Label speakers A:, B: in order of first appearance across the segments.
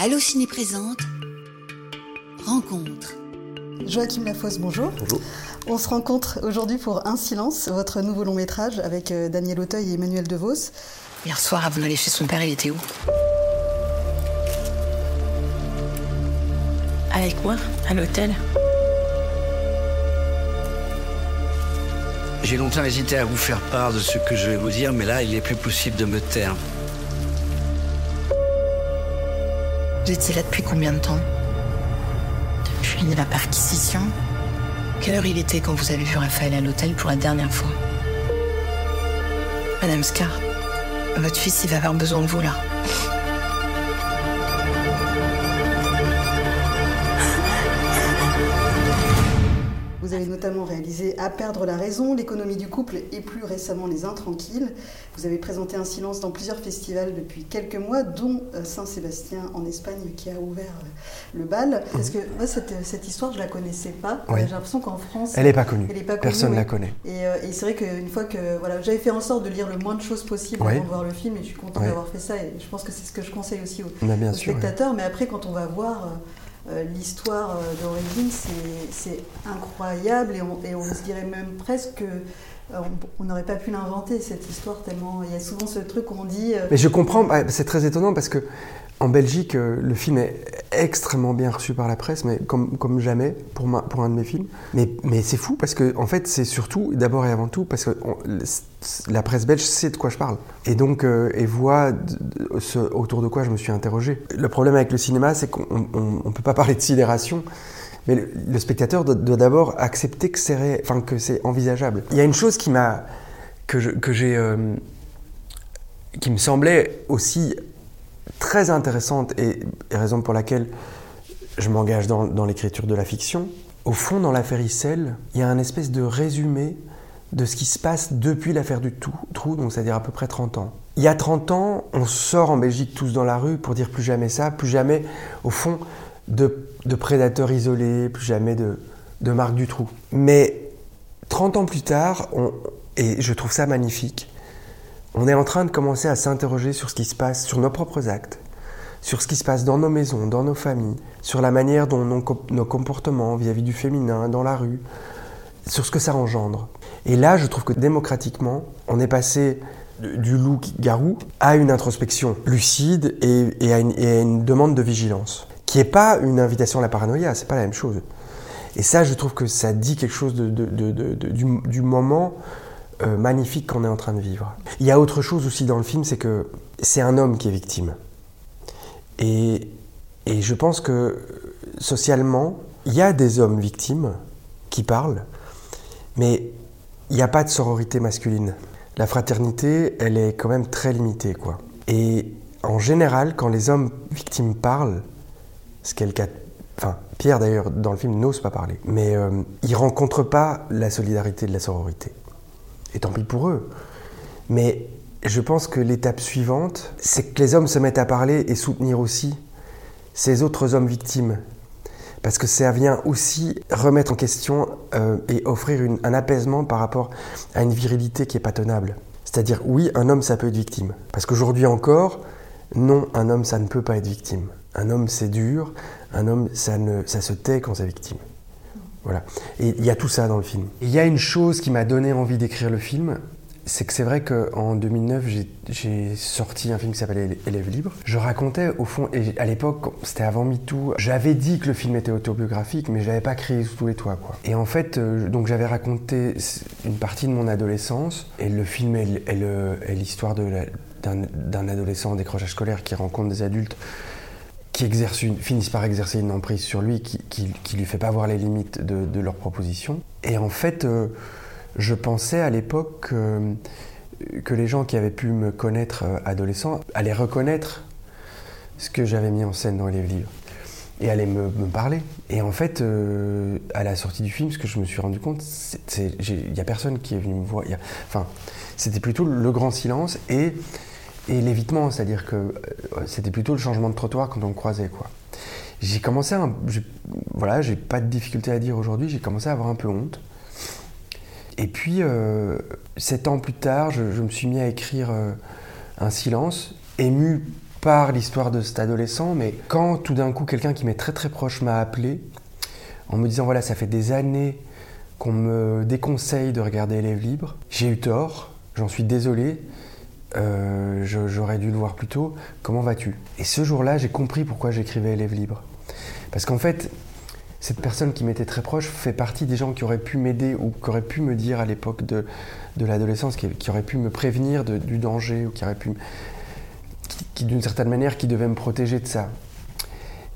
A: Allociné présente Rencontre.
B: Joachim Lafosse, bonjour.
C: Bonjour.
B: On se rencontre aujourd'hui pour Un silence, votre nouveau long métrage avec euh, Daniel Auteuil et Emmanuel DeVos.
A: Hier soir, avant d'aller chez son père, il était où?
D: Avec moi, à l'hôtel.
C: J'ai longtemps hésité à vous faire part de ce que je vais vous dire, mais là, il est plus possible de me taire.
D: Vous étiez là depuis combien de temps Depuis la perquisition Quelle heure il était quand vous avez vu Raphaël à l'hôtel pour la dernière fois Madame Scar, votre fils, il va avoir besoin de vous là.
B: Notamment réalisé À perdre la raison, l'économie du couple et plus récemment Les Intranquilles. Vous avez présenté Un silence dans plusieurs festivals depuis quelques mois, dont euh, Saint-Sébastien en Espagne qui a ouvert euh, le bal. Parce que moi, cette, cette histoire, je la connaissais pas.
E: Oui.
B: J'ai l'impression qu'en France.
E: Elle n'est pas connue.
B: Elle est pas connue,
E: Personne ne la connaît.
B: Et, euh, et c'est vrai qu'une fois que voilà, j'avais fait en sorte de lire le moins de choses possible avant de voir le film, et je suis contente d'avoir fait ça. Et je pense que c'est ce que je conseille aussi aux,
E: Mais bien
B: aux
E: sûr.
B: spectateurs. Mais après, quand on va voir euh, euh, l'histoire euh, d'origine, c'est- incroyable et on, se dirait même presque que euh, on n'aurait pas pu l'inventer cette histoire tellement il y a souvent ce truc où on dit euh,
E: Mais je comprends, ouais, c'est très étonnant parce que en Belgique, euh, le film est extrêmement bien reçu par la presse, mais comme, jamais pour, un de mes films. Mais, c'est fou parce que, en fait, c'est surtout, d'abord et avant tout, parce que la presse belge sait de quoi je parle. Et donc, euh, et voit ce autour de quoi je me suis interrogé. Le problème avec le cinéma, c'est qu'on ne peut pas parler de sidération. Mais le, spectateur doit, d'abord accepter que c'est enfin, que c'est envisageable. Il y a une chose qui m'a que je- que j'ai euh, qui me semblait aussi très intéressante et, raison pour laquelle je m'engage dans, l'écriture de la fiction. Au fond, dans l'affaire Issel, il y a un espèce de résumé de ce qui se passe depuis l'affaire du trou, donc c'est-à-dire à peu près 30 ans. Il y a 30 ans, on sort en Belgique tous dans la rue pour dire plus jamais ça, plus jamais, au fond, de, prédateurs isolés, plus jamais de, de marques du trou. Mais 30 ans plus tard, et je trouve ça magnifique, on est en train de commencer à s'interroger sur ce qui se passe, sur nos propres actes, sur ce qui se passe dans nos maisons, dans nos familles, sur la manière dont nos, com- nos comportements vis-à-vis du féminin, dans la rue, sur ce que ça engendre. Et là, je trouve que démocratiquement, on est passé du du loup-garou à une introspection lucide et, à une, demande de vigilance, qui n'est pas une invitation à la paranoïa, c'est pas la même chose. Et ça, je trouve que ça dit quelque chose du moment euh, magnifique qu'on est en train de vivre. Il y a autre chose aussi dans le film, c'est que c'est un homme qui est victime. Et, et je pense que socialement, il y a des hommes victimes qui parlent, mais il n'y a pas de sororité masculine. La fraternité, elle est quand même très limitée, quoi. Et en général, quand les hommes victimes parlent, ce qui est le cas, enfin Pierre d'ailleurs dans le film n'ose pas parler, mais euh, ils rencontrent pas la solidarité de la sororité. Et tant pis pour eux. Mais je pense que l'étape suivante, c'est que les hommes se mettent à parler et soutenir aussi ces autres hommes victimes. Parce que ça vient aussi remettre en question euh, et offrir un apaisement par rapport à une virilité qui est pas tenable. C'est-à-dire, oui, un homme, ça peut être victime. Parce qu'aujourd'hui encore, non, un homme, ça ne peut pas être victime. Un homme, c'est dur. Un homme, ça, ça se tait quand c'est victime. Voilà. Et il y a tout ça dans le film. Il y a une chose qui m'a donné envie d'écrire le film, c'est que c'est vrai qu'en 2009, j'ai- sorti un film qui s'appelait Élève libre. Je racontais au fond, et à l'époque, c'était avant MeToo, j'avais dit que le film était autobiographique, mais je l'avais pas crié sous tous les toits. Et en fait, euh, donc j'avais raconté une partie de mon adolescence, et le film est, l'histoire d'un adolescent en décrochage scolaire qui rencontre des adultes qui exercent finissent par exercer une emprise sur lui, qui, qui, lui fait pas voir les limites de, de leurs propositions. Et en fait, euh, je pensais à l'époque euh, que les gens qui avaient pu me connaître euh, adolescent allaient reconnaître ce que j'avais mis en scène dans les livres et allaient me, parler. Et en fait, euh, à la sortie du film, ce que je me suis rendu compte, il n'y a personne qui est venu me voir. Enfin, c'était plutôt le grand silence et et l'évitement, c'est-à-dire que euh, c'était plutôt le changement de trottoir quand on me croisait. J'ai commencé à, voilà, j'ai pas de difficulté à dire aujourd'hui, j'ai commencé à avoir un peu honte. Et puis, euh, sept ans plus tard, je, me suis mis à écrire euh, un silence, ému par l'histoire de cet adolescent, mais quand tout d'un coup quelqu'un qui m'est très très proche m'a appelé en me disant voilà, ça fait des années qu'on me déconseille de regarder Élèves libres, j'ai eu tort, j'en suis désolé, euh, j'aurais dû le voir plus tôt, comment vas-tu? Et ce jour-là, j'ai compris pourquoi j'écrivais Élèves libres. Parce qu'en fait, cette personne qui m'était très proche fait partie des gens qui auraient pu m'aider ou qui auraient pu me dire à l'époque de, de l'adolescence, qui, auraient pu me prévenir du danger ou qui auraient pu, d'une certaine manière, qui devaient me protéger de ça.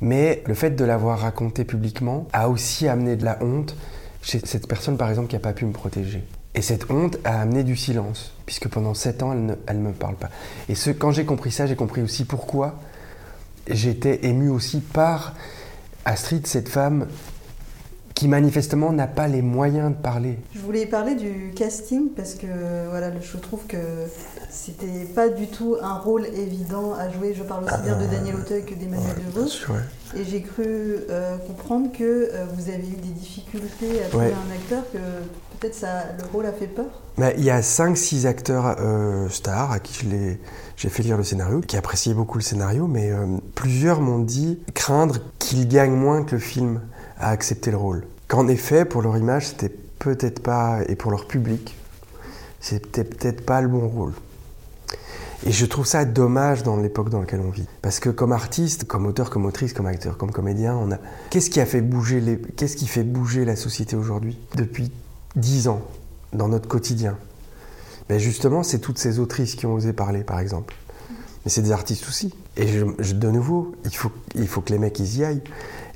E: Mais le fait de l'avoir raconté publiquement a aussi amené de la honte chez cette personne, par exemple, qui n'a pas pu me protéger. Et cette honte a amené du silence, puisque pendant sept ans, elle ne me parle pas. Et ce, quand j'ai compris ça, j'ai compris aussi pourquoi j'étais ému aussi par Astrid, cette femme qui manifestement n'a pas les moyens de parler.
B: Je voulais parler du casting parce que voilà, je trouve que c'était pas du tout un rôle évident à jouer. Je parle aussi bien de Daniel Auteuil que d'Emmanuel
E: Ouais,
B: DeVos.
E: ouais.
B: Et j'ai cru euh, comprendre que euh, vous avez eu des difficultés à trouver
E: Ouais.
B: un acteur, que peut-être ça, le rôle a fait peur.
E: Bah, il y a 5-6 acteurs euh, stars à qui je l'ai- j'ai fait lire le scénario, qui appréciaient beaucoup le scénario, mais euh, plusieurs m'ont dit craindre qu'ils gagnent moins que le film à accepter le rôle. Qu'en effet, pour leur image, c'était peut-être pas, et pour leur public, c'était peut-être pas le bon rôle. Et je trouve ça dommage dans l'époque dans laquelle on vit. Parce que comme artiste, comme auteur, comme autrice, comme acteur, comme comédien, on a... Qu'est-ce qui a fait bouger les... Qu'est-ce qui fait bouger la société aujourd'hui Depuis dix ans, dans notre quotidien? Ben Justement, c'est toutes ces autrices qui ont osé parler, par exemple. Mais c'est des artistes aussi. Et je, je- de nouveau, il faut, il faut que les mecs ils y aillent.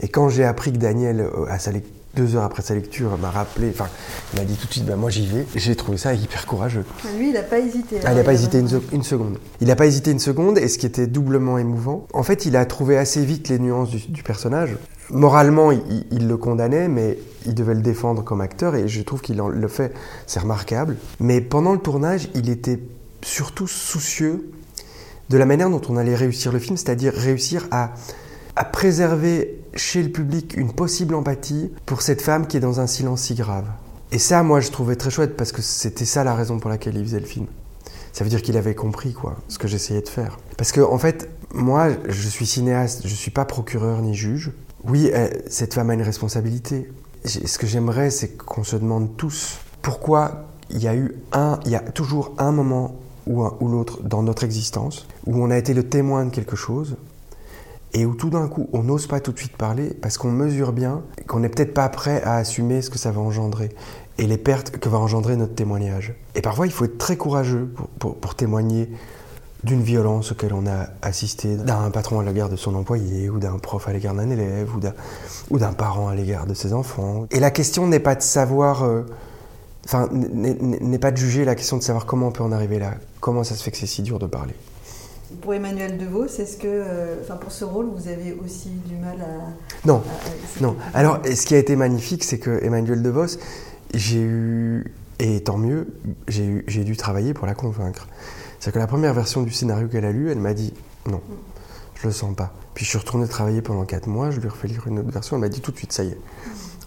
E: Et quand j'ai appris que Daniel, euh, à sa deux heures après sa lecture, m'a rappelé, enfin, il m'a dit tout de suite, ben moi j'y vais, j'ai trouvé ça hyper courageux.
B: Lui, il n'a pas hésité.
E: Ah, il n'a pas hésité une, se- une seconde. Il n'a pas hésité une seconde, et ce qui était doublement émouvant, en fait, il a trouvé assez vite les nuances du, du personnage. Moralement, il, le condamnait, mais il devait le défendre comme acteur, et je trouve qu'il le fait, c'est remarquable. Mais pendant le tournage, il était surtout soucieux de la manière dont on allait réussir le film, c'est-à-dire réussir à, à préserver chez le public une possible empathie pour cette femme qui est dans un silence si grave. Et ça, moi, je trouvais très chouette parce que c'était ça la raison pour laquelle il faisait le film. Ça veut dire qu'il avait compris quoi, ce que j'essayais de faire. Parce que en fait, moi, je suis cinéaste, je suis pas procureur ni juge. Oui, euh, cette femme a une responsabilité. Ce que j'aimerais, c'est qu'on se demande tous pourquoi il y a eu un, il y a toujours un moment ou ou l'autre dans notre existence où on a été le témoin de quelque chose et où tout d'un coup on n'ose pas tout de suite parler parce qu'on mesure bien qu'on n'est peut-être pas prêt à assumer ce que ça va engendrer et les pertes que va engendrer notre témoignage. Et parfois il faut être très courageux pour, témoigner d'une violence auquel on a assisté, d'un patron à l'égard de son employé, ou d'un prof à l'égard d'un élève, ou d'un, ou d'un parent à l'égard de ses enfants. Et la question n'est pas de savoir, euh, enfin, n'est, pas de juger la question de savoir comment on peut en arriver là, comment ça se fait que c'est si dur de parler?
B: Pour Emmanuel DeVos, est-ce que, euh, enfin, pour ce rôle, vous avez aussi du mal à.
E: Non,
B: à- à- c'est
E: Non, alors ce qui a été magnifique, c'est que Emmanuel DeVos, j'ai eu, et tant mieux, j'ai dû travailler pour la convaincre. C'est que la première version du scénario qu'elle a lu, elle m'a dit non, je le sens pas. Puis je suis retourné travailler pendant 4 mois, je lui ai refait lire une autre version, elle m'a dit tout de suite, ça y est,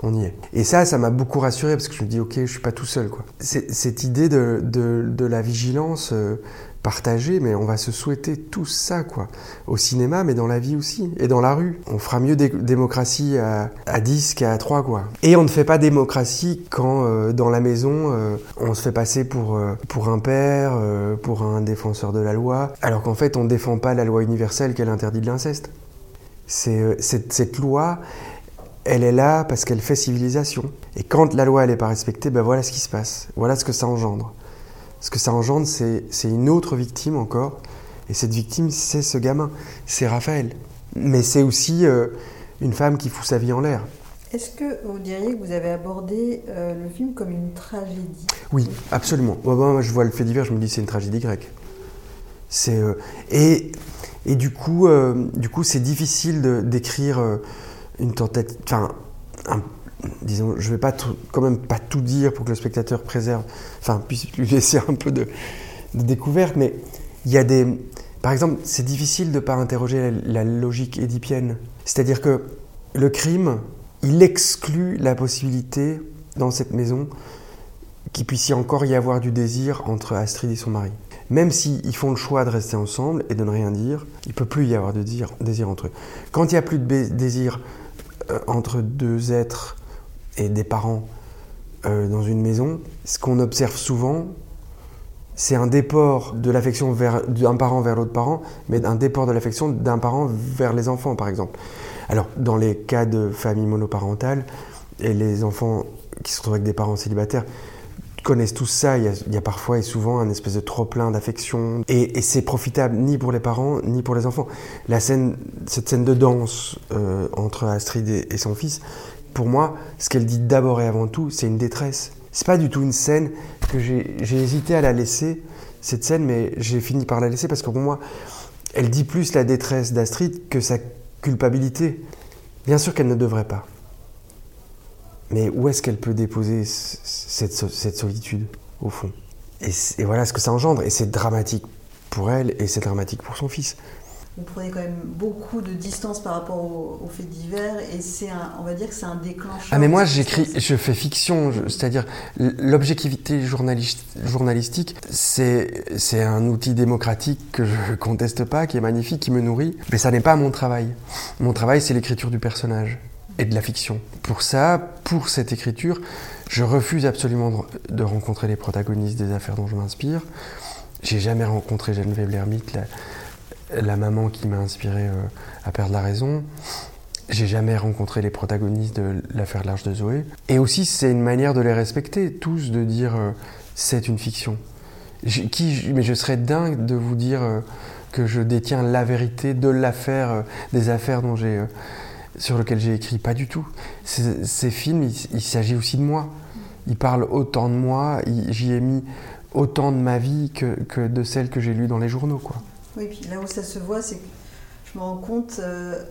E: on y est. Et ça, ça m'a beaucoup rassuré parce que je me dis, ok, je suis pas tout seul. Cette idée de, la vigilance euh, partagée, mais on va se souhaiter tout ça, quoi. Au cinéma, mais dans la vie aussi, et dans la rue. On fera mieux dé- démocratie à, à 10 qu'à 3, quoi. Et on ne fait pas démocratie quand, euh, dans la maison, euh, on se fait passer pour, un père, pour un défenseur de la loi, alors qu'en fait, on ne défend pas la loi universelle qu'elle interdit de l'inceste. C'est, cette loi, elle est là parce qu'elle fait civilisation. Et quand la loi elle n'est pas respectée, ben voilà ce qui se passe. Voilà ce que ça engendre. Ce que ça engendre, c'est, une autre victime encore. Et cette victime, c'est ce gamin. C'est Raphaël. Mais c'est aussi euh, une femme qui fout sa vie en l'air.
B: Est-ce que vous diriez que vous avez abordé euh, le film comme une tragédie?
E: Oui, absolument. Moi, moi, je vois le fait divers, je me dis c'est une tragédie grecque. C'est euh, et et du coup, du coup, c'est difficile d'écrire une tentative. Enfin, disons, je vais pas quand même pas tout dire pour que le spectateur préserve, enfin puisse lui laisser un peu de, découverte, mais il y a des, par exemple, c'est difficile de pas interroger la, logique édipienne. C'est-à-dire que le crime, il exclut la possibilité dans cette maison qu'il puisse encore y avoir du désir entre Astrid et son mari. même s'ils font le choix de rester ensemble et de ne rien dire, il peut plus y avoir de désir, entre eux. Quand il n'y a plus de désir entre deux êtres et des parents euh, dans une maison, ce qu'on observe souvent, c'est un déport de l'affection d'un parent vers l'autre parent, mais un déport de l'affection d'un parent vers les enfants, par exemple. Alors, dans les cas de famille monoparentale, et les enfants qui se retrouvent avec des parents célibataires connaissent tous ça. Il y, a, parfois et souvent un espèce de trop-plein d'affection. Et, c'est profitable ni pour les parents, ni pour les enfants. La scène, cette scène de danse euh, entre Astrid et, son fils, pour moi, ce qu'elle dit d'abord et avant tout, c'est une détresse. C'est pas du tout une scène que j'ai hésité à la laisser, cette scène, mais j'ai fini par la laisser parce que pour moi, elle dit plus la détresse d'Astrid que sa culpabilité. Bien sûr qu'elle ne devrait pas. Mais où est-ce qu'elle peut déposer cette, cette, solitude, au fond? Et, et, voilà ce que ça engendre. Et c'est dramatique pour elle et c'est dramatique pour son fils
B: vous prenez quand même beaucoup de distance par rapport aux, faits divers et c'est on va dire que c'est un déclencheur.
E: Ah mais moi j'écris, je fais fiction, c'est-à-dire l'objectivité journalistique, c'est c'est un outil démocratique que je conteste pas, qui est magnifique, qui me nourrit, mais ça n'est pas mon travail. Mon travail c'est l'écriture du personnage et de la fiction. Pour ça, pour cette écriture, je refuse absolument de rencontrer les protagonistes des affaires dont je m'inspire. J'ai jamais rencontré Geneviève Lermite, la maman qui m'a inspiré euh, à perdre la raison. J'ai jamais rencontré les protagonistes de l'affaire L'Arche de Zoé. Et aussi, c'est une manière de les respecter, tous, de dire euh, c'est une fiction. mais je serais dingue de vous dire euh, que je détiens la vérité de l'affaire, des affaires dont j'ai, sur lesquelles j'ai écrit. Pas du tout. Ces films, il, s'agit aussi de moi. Ils parlent autant de moi, j'y ai mis autant de ma vie que, que de celle que j'ai lues dans les journaux. Quoi.
B: Oui, puis là où ça se voit, c'est que je me rends compte euh,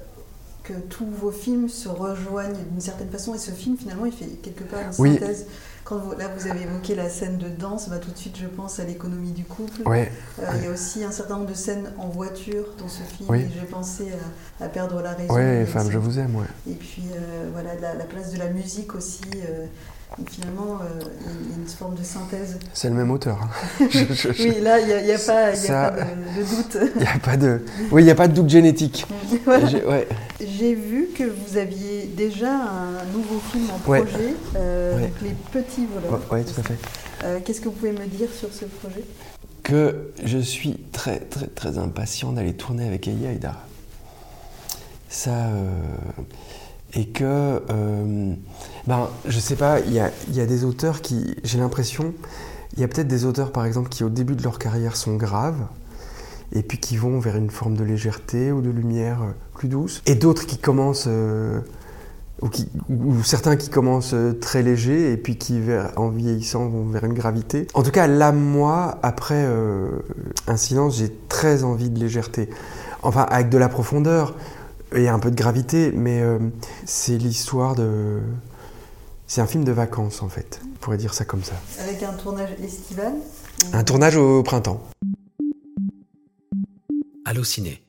B: que tous vos films se rejoignent d'une certaine façon, et ce film, finalement, il fait quelque part une synthèse. Quand vous, là, vous avez évoqué la scène de danse, bah, tout de suite, je pense à l'économie du couple.
E: Euh,
B: il y a aussi un certain nombre de scènes en voiture dans ce film. Oui. J'ai pensé à, Perdre la raison.
E: Oui, femme, je vous aime, ouais.
B: Et puis, euh, voilà, la, place de la musique aussi finalement, euh, il y a une forme de synthèse.
E: C'est le même auteur.
B: Hein. oui, là, il n'y a, pas, de, doute.
E: Il a pas de... Oui, il n'y a pas de doute génétique.
B: J'ai vu que vous aviez déjà un nouveau film en projet, euh, Les Petits Voleurs.
E: Oui, tout à fait.
B: Euh, qu'est-ce que vous pouvez me dire sur ce projet?
E: Que je suis très, très, très impatient d'aller tourner avec Eya Aïdara. Ça et que, euh, ben, je sais pas, il y a, y a, des auteurs qui, j'ai l'impression, il y a peut-être des auteurs par exemple qui au début de leur carrière sont graves, et puis qui vont vers une forme de légèreté ou de lumière euh, plus douce, et d'autres qui commencent, euh, ou, qui, ou, certains qui commencent euh, très légers, et puis qui en vieillissant vont vers une gravité. En tout cas, là, moi, après un silence, j'ai très envie de légèreté. Enfin, avec de la profondeur. Il y a un peu de gravité, mais euh, c'est l'histoire de. C'est un film de vacances en fait, on pourrait dire ça comme ça.
B: Avec un tournage estival
E: Un tournage au printemps.
C: Allociné.